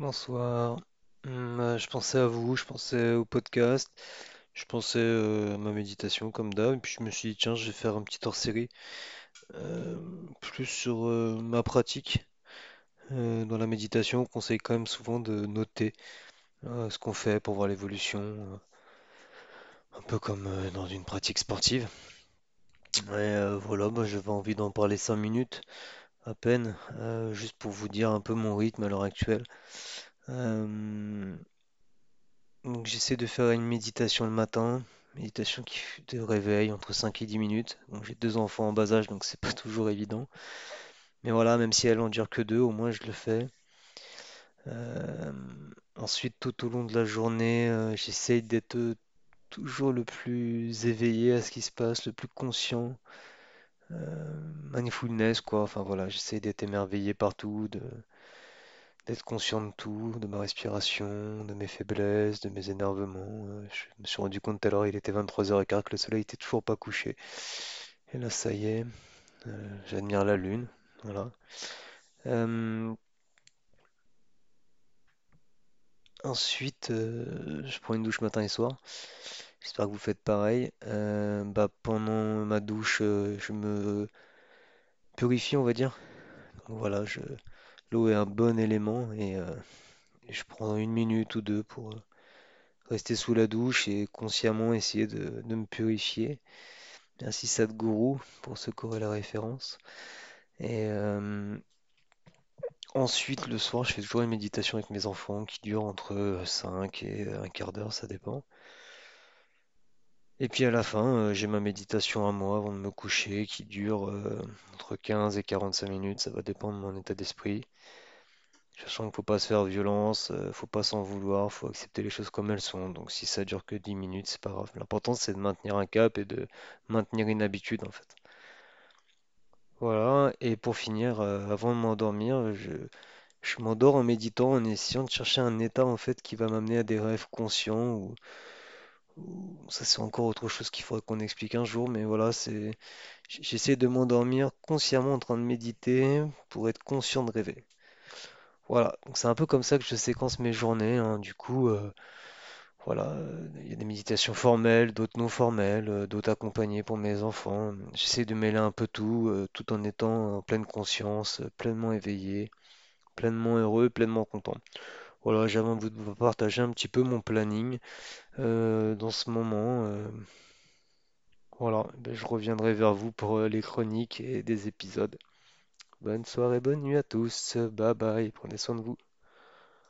Bonsoir. Hum, euh, je pensais à vous, je pensais au podcast, je pensais euh, à ma méditation comme d'hab, et puis je me suis dit, tiens, je vais faire un petit hors-série euh, plus sur ma pratique. Dans la méditation, on conseille quand même souvent de noter ce qu'on fait pour voir l'évolution, un peu comme dans une pratique sportive. Et voilà, j'avais envie d'en parler 5 minutes à peine, euh, juste pour vous dire un peu mon rythme à l'heure actuelle. Euh, Donc j'essaie de faire une méditation le matin, méditation qui de réveil entre 5 et 10 minutes. Donc j'ai deux enfants en bas âge, donc c'est pas toujours évident. Mais voilà, même si elles en durent que deux, au moins je le fais. Euh, ensuite, tout au long de la journée, j'essaie d'être toujours le plus éveillé à ce qui se passe, le plus conscient. Euh, quoi. Enfin voilà, j'essaie d'être émerveillé partout, d'être conscient de tout, de ma respiration, de mes faiblesses, de mes énervements. Euh, je me suis rendu compte tout à l'heure, il était 23h15, que le soleil était toujours pas couché. Et là, ça y est, euh, j'admire la lune. Voilà. Euh, ensuite, je prends une douche matin et soir. J'espère que vous faites pareil. Euh, bah, pendant ma douche, euh, je me purifie, on va dire. Donc voilà, l'eau est un bon élément et, euh, je prends une minute ou deux pour rester sous la douche et consciemment essayer de, me purifier. Merci Sadhguru pour ce qui la référence. Et ensuite, le soir, je fais toujours une méditation avec mes enfants qui dure entre euh, 5 et un quart d'heure, ça dépend. Et puis à la fin, euh, j'ai ma méditation à moi avant de me coucher qui dure euh, entre 15 et 45 minutes, ça va dépendre de mon état d'esprit. Sachant qu'il ne faut pas se faire violence, euh, faut pas s'en vouloir, faut accepter les choses comme elles sont. Donc si ça dure que 10 minutes, c'est pas grave. L'important c'est de maintenir un cap et de maintenir une habitude en fait. Voilà, et pour finir, euh, avant de m'endormir, je, je m'endors en méditant, en essayant de chercher un état en fait qui va m'amener à des rêves conscients ou- ça c'est encore autre chose qu'il faudrait qu'on explique un jour, mais voilà, c'est j'essaie de m'endormir consciemment en train de méditer pour être conscient de rêver. Voilà, donc c'est un peu comme ça que je séquence mes journées, hein. Du coup, euh, voilà, il y a des méditations formelles, d'autres non formelles, euh, d'autres accompagnées pour mes enfants. J'essaie de mêler un peu tout, euh, tout en étant en pleine conscience, pleinement éveillé. pleinement heureux, pleinement content. Voilà, j'avais envie de vous partager un petit peu mon planning euh, dans ce moment. euh, voilà, ben, je reviendrai vers vous pour euh, les chroniques et des épisodes. Bonne soirée, bonne nuit à tous. Bye bye, prenez soin de vous.